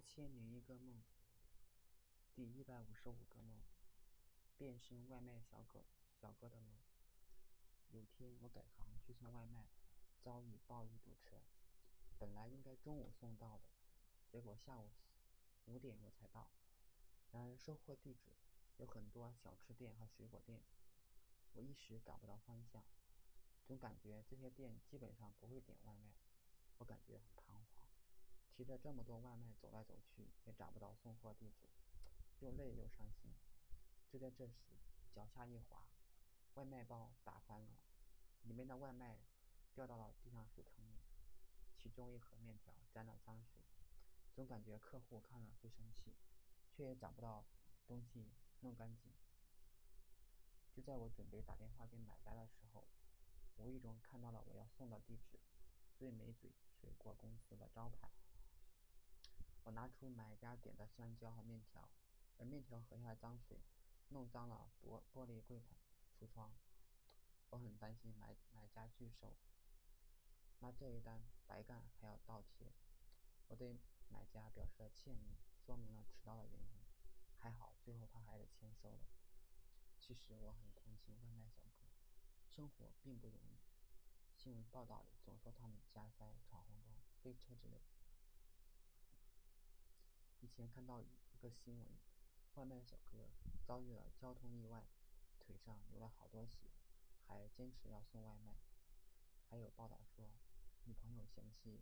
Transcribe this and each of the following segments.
一千零一个梦，第一百五十五个梦，变身外卖小哥小哥的梦。有天我改行去送外卖，遭遇暴雨堵车，本来应该中午送到的，结果下午五点我才到。然而收货地址有很多小吃店和水果店，我一时找不到方向，总感觉这些店基本上不会点外卖，提着这么多外卖走来走去，也找不到送货地址，又累又伤心。就在这时，脚下一滑，外卖包打翻了，里面的外卖掉到了地上水坑里，其中一盒面条沾了脏水。总感觉客户看了会生气，却也找不到东西弄干净。就在我准备打电话给买家的时候，无意中看到了我要送的地址——最美嘴水果公司的招牌。我拿出买家点的香蕉和面条，而面条盒下的脏水弄脏了玻玻璃柜台橱窗。我很担心买买家拒收，那这一单白干还要倒贴。我对买家表示了歉意，说明了迟到的原因。还好最后他还是签收了。其实我很同情外卖小哥，生活并不容易。新闻报道里总说他们加塞、闯红灯、飞车之类。前看到一个新闻，外卖小哥遭遇了交通意外，腿上流了好多血，还坚持要送外卖。还有报道说，女朋友嫌弃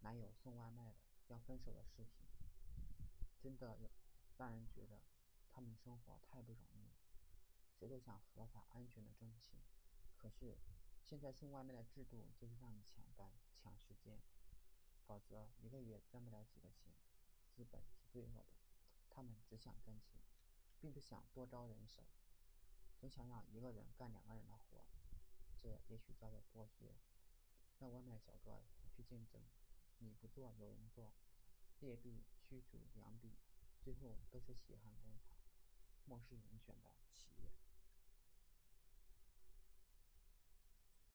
男友送外卖的要分手的视频，真的让人觉得他们生活太不容易了。谁都想合法安全的挣钱，可是现在送外卖的制度就是让你抢单、抢时间，否则一个月赚不了几个钱。资本是罪恶的，他们只想赚钱，并不想多招人手，总想让一个人干两个人的活，这也许叫做剥削。让外卖小哥去竞争，你不做有人做，劣币驱逐良币，最后都是血汗工厂，漠视人权的企业。